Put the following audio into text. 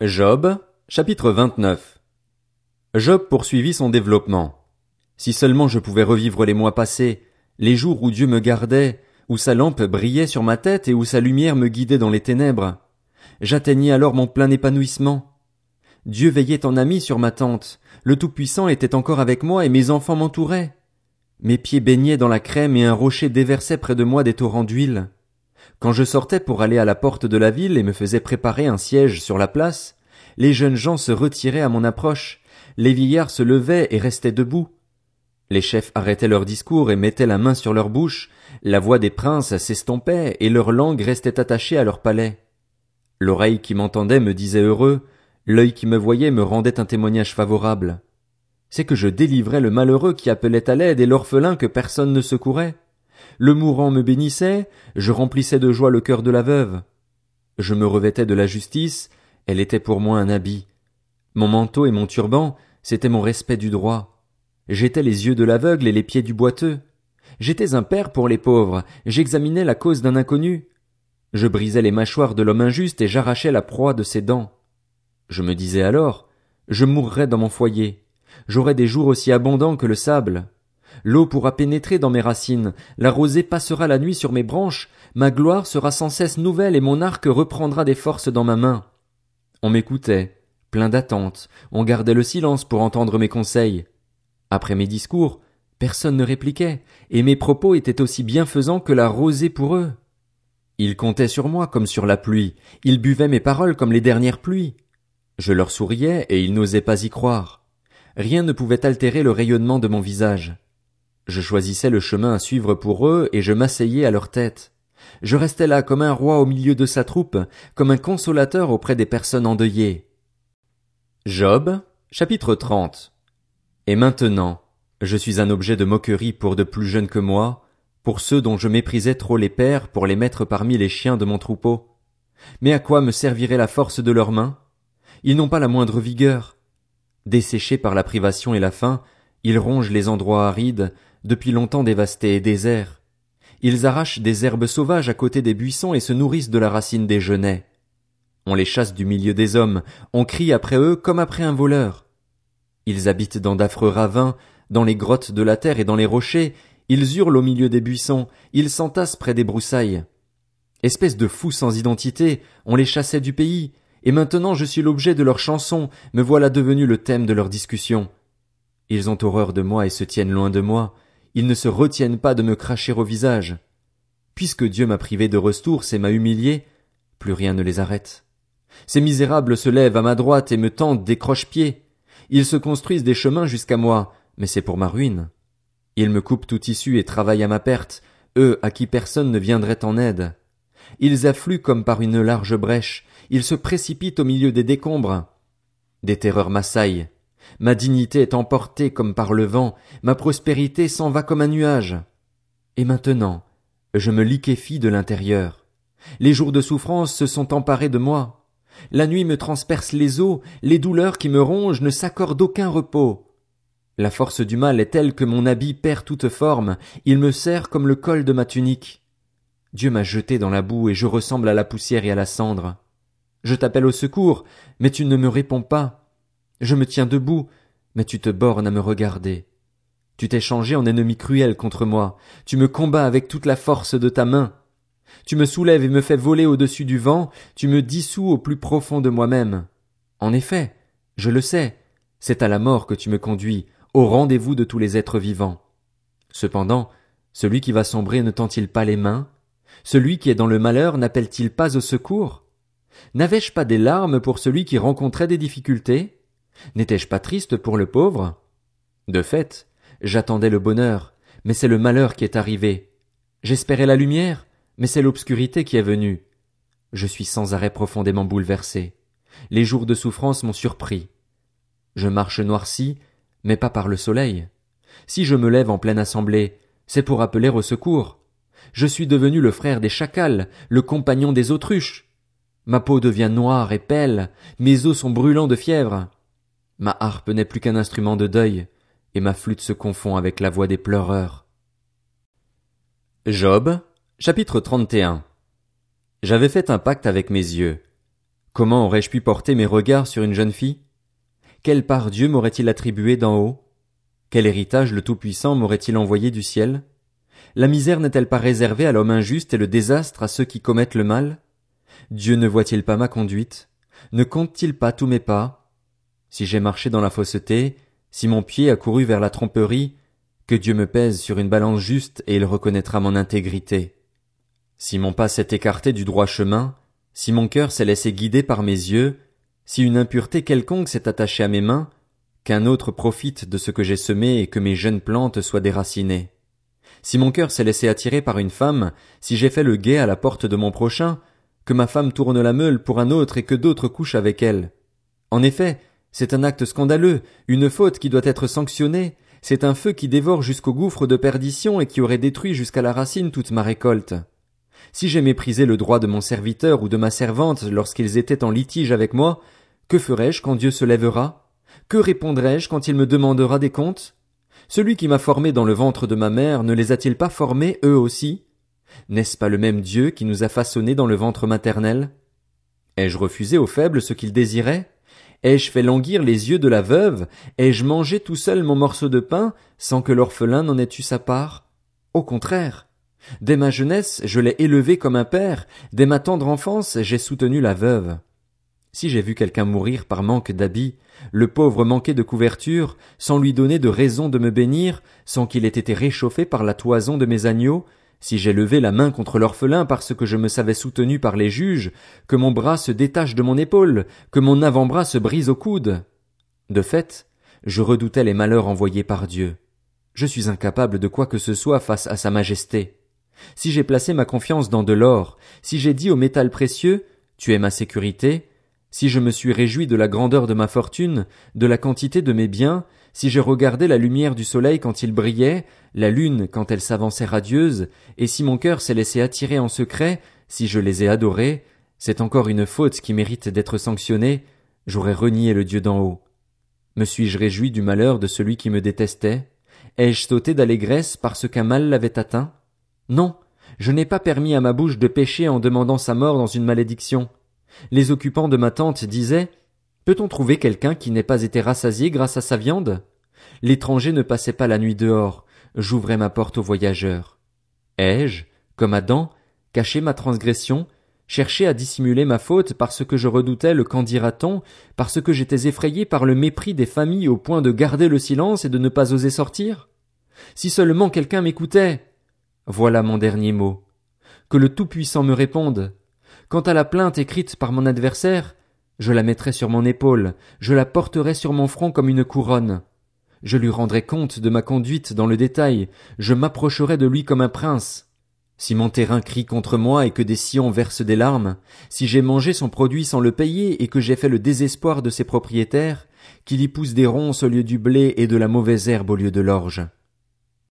Job, chapitre 29 Job poursuivit son développement. Si seulement je pouvais revivre les mois passés, les jours où Dieu me gardait, où sa lampe brillait sur ma tête et où sa lumière me guidait dans les ténèbres. J'atteignais alors mon plein épanouissement. Dieu veillait en ami sur ma tente, le Tout-Puissant était encore avec moi et mes enfants m'entouraient. Mes pieds baignaient dans la crème et un rocher déversait près de moi des torrents d'huile. Quand je sortais pour aller à la porte de la ville et me faisais préparer un siège sur la place, les jeunes gens se retiraient à mon approche, les vieillards se levaient et restaient debout. Les chefs arrêtaient leur discours et mettaient la main sur leur bouche, la voix des princes s'estompait et leur langue restait attachée à leur palais. L'oreille qui m'entendait me disait heureux, l'œil qui me voyait me rendait un témoignage favorable. C'est que je délivrais le malheureux qui appelait à l'aide et l'orphelin que personne ne secourait. Le mourant me bénissait, je remplissais de joie le cœur de la veuve. Je me revêtais de la justice, elle était pour moi un habit. Mon manteau et mon turban, c'était mon respect du droit. J'étais les yeux de l'aveugle et les pieds du boiteux. J'étais un père pour les pauvres, j'examinais la cause d'un inconnu. Je brisais les mâchoires de l'homme injuste et j'arrachais la proie de ses dents. Je me disais alors, je mourrais dans mon foyer. J'aurais des jours aussi abondants que le sable. L'eau pourra pénétrer dans mes racines, la rosée passera la nuit sur mes branches, ma gloire sera sans cesse nouvelle et mon arc reprendra des forces dans ma main. On m'écoutait, plein d'attente, on gardait le silence pour entendre mes conseils. Après mes discours, personne ne répliquait, et mes propos étaient aussi bienfaisants que la rosée pour eux. Ils comptaient sur moi comme sur la pluie, ils buvaient mes paroles comme les dernières pluies. Je leur souriais et ils n'osaient pas y croire. Rien ne pouvait altérer le rayonnement de mon visage. Je choisissais le chemin à suivre pour eux et je m'asseyais à leur tête. Je restais là comme un roi au milieu de sa troupe, comme un consolateur auprès des personnes endeuillées. Job, chapitre 30. Et maintenant, je suis un objet de moquerie pour de plus jeunes que moi, pour ceux dont je méprisais trop les pères pour les mettre parmi les chiens de mon troupeau. Mais à quoi me servirait la force de leurs mains? Ils n'ont pas la moindre vigueur. Desséchés par la privation et la faim, ils rongent les endroits arides, depuis longtemps dévastés et déserts. Ils arrachent des herbes sauvages à côté des buissons et se nourrissent de la racine des genêts. On les chasse du milieu des hommes, on crie après eux comme après un voleur. Ils habitent dans d'affreux ravins, dans les grottes de la terre et dans les rochers, ils hurlent au milieu des buissons, ils s'entassent près des broussailles. Espèces de fous sans identité, on les chassait du pays, et maintenant je suis l'objet de leurs chansons, me voilà devenu le thème de leurs discussions. Ils ont horreur de moi et se tiennent loin de moi, ils ne se retiennent pas de me cracher au visage. Puisque Dieu m'a privé de ressources et m'a humilié, plus rien ne les arrête. Ces misérables se lèvent à ma droite et me tendent des croche-pieds. Ils se construisent des chemins jusqu'à moi, mais c'est pour ma ruine. Ils me coupent tout issue et travaillent à ma perte, eux à qui personne ne viendrait en aide. Ils affluent comme par une large brèche, ils se précipitent au milieu des décombres. Des terreurs m'assaillent. Ma dignité est emportée comme par le vent, ma prospérité s'en va comme un nuage. Et maintenant, je me liquéfie de l'intérieur. Les jours de souffrance se sont emparés de moi. La nuit me transperce les os, les douleurs qui me rongent ne s'accordent aucun repos. La force du mal est telle que mon habit perd toute forme, il me serre comme le col de ma tunique. Dieu m'a jeté dans la boue et je ressemble à la poussière et à la cendre. Je t'appelle au secours, mais tu ne me réponds pas. Je me tiens debout, mais tu te bornes à me regarder. Tu t'es changé en ennemi cruel contre moi, tu me combats avec toute la force de ta main. Tu me soulèves et me fais voler au-dessus du vent, tu me dissous au plus profond de moi-même. En effet, je le sais, c'est à la mort que tu me conduis, au rendez-vous de tous les êtres vivants. Cependant, celui qui va sombrer ne tend-il pas les mains? Celui qui est dans le malheur n'appelle-t-il pas au secours? N'avais-je pas des larmes pour celui qui rencontrait des difficultés? N'étais-je pas triste pour le pauvre? De fait, j'attendais le bonheur, mais c'est le malheur qui est arrivé. J'espérais la lumière, mais c'est l'obscurité qui est venue. Je suis sans arrêt profondément bouleversé. Les jours de souffrance m'ont surpris. Je marche noirci, mais pas par le soleil. Si je me lève en pleine assemblée, c'est pour appeler au secours. Je suis devenu le frère des chacals, le compagnon des autruches. Ma peau devient noire et pêle, mes os sont brûlants de fièvre. Ma harpe n'est plus qu'un instrument de deuil, et ma flûte se confond avec la voix des pleureurs. Job, chapitre 31 J'avais fait un pacte avec mes yeux. Comment aurais-je pu porter mes regards sur une jeune fille? Quelle part Dieu m'aurait-il attribué d'en haut? Quel héritage le Tout-Puissant m'aurait-il envoyé du ciel? La misère n'est-elle pas réservée à l'homme injuste et le désastre à ceux qui commettent le mal? Dieu ne voit-il pas ma conduite? Ne compte-t-il pas tous mes pas? Si j'ai marché dans la fausseté, si mon pied a couru vers la tromperie, que Dieu me pèse sur une balance juste et il reconnaîtra mon intégrité. Si mon pas s'est écarté du droit chemin, si mon cœur s'est laissé guider par mes yeux, si une impureté quelconque s'est attachée à mes mains, qu'un autre profite de ce que j'ai semé et que mes jeunes plantes soient déracinées. Si mon cœur s'est laissé attirer par une femme, si j'ai fait le guet à la porte de mon prochain, que ma femme tourne la meule pour un autre et que d'autres couchent avec elle. En effet, c'est un acte scandaleux, une faute qui doit être sanctionnée, c'est un feu qui dévore jusqu'au gouffre de perdition et qui aurait détruit jusqu'à la racine toute ma récolte. Si j'ai méprisé le droit de mon serviteur ou de ma servante lorsqu'ils étaient en litige avec moi, que ferai-je quand Dieu se lèvera? Que répondrai-je quand il me demandera des comptes? Celui qui m'a formé dans le ventre de ma mère ne les a-t-il pas formés eux aussi? N'est-ce pas le même Dieu qui nous a façonnés dans le ventre maternel? Ai-je refusé aux faibles ce qu'ils désiraient? Ai-je fait languir les yeux de la veuve? Ai-je mangé tout seul mon morceau de pain, sans que l'orphelin n'en ait eu sa part? Au contraire. Dès ma jeunesse, je l'ai élevé comme un père, dès ma tendre enfance, j'ai soutenu la veuve. Si j'ai vu quelqu'un mourir par manque d'habits, le pauvre manquer de couverture, sans lui donner de raison de me bénir, sans qu'il ait été réchauffé par la toison de mes agneaux, si j'ai levé la main contre l'orphelin parce que je me savais soutenu par les juges, que mon bras se détache de mon épaule, que mon avant-bras se brise au coude. De fait, je redoutais les malheurs envoyés par Dieu. Je suis incapable de quoi que ce soit face à sa majesté. Si j'ai placé ma confiance dans de l'or, si j'ai dit au métal précieux, tu es ma sécurité, si je me suis réjoui de la grandeur de ma fortune, de la quantité de mes biens, si j'ai regardé la lumière du soleil quand il brillait, la lune quand elle s'avançait radieuse, et si mon cœur s'est laissé attirer en secret, si je les ai adorés, c'est encore une faute qui mérite d'être sanctionnée, j'aurais renié le Dieu d'en haut. Me suis-je réjoui du malheur de celui qui me détestait? Ai-je sauté d'allégresse parce qu'un mal l'avait atteint? Non, je n'ai pas permis à ma bouche de pécher en demandant sa mort dans une malédiction. Les occupants de ma tente disaient, Peut-on trouver quelqu'un qui n'ait pas été rassasié grâce à sa viande? L'étranger ne passait pas la nuit dehors, j'ouvrais ma porte aux voyageurs. Ai-je, comme Adam, caché ma transgression, cherché à dissimuler ma faute parce que je redoutais le qu'en dira-t-on, parce que j'étais effrayé par le mépris des familles au point de garder le silence et de ne pas oser sortir? Si seulement quelqu'un m'écoutait. Voilà mon dernier mot. Que le Tout-Puissant me réponde. Quant à la plainte écrite par mon adversaire, je la mettrai sur mon épaule, je la porterai sur mon front comme une couronne. Je lui rendrai compte de ma conduite dans le détail, je m'approcherai de lui comme un prince. Si mon terrain crie contre moi et que des sillons versent des larmes, si j'ai mangé son produit sans le payer et que j'ai fait le désespoir de ses propriétaires, qu'il y pousse des ronces au lieu du blé et de la mauvaise herbe au lieu de l'orge.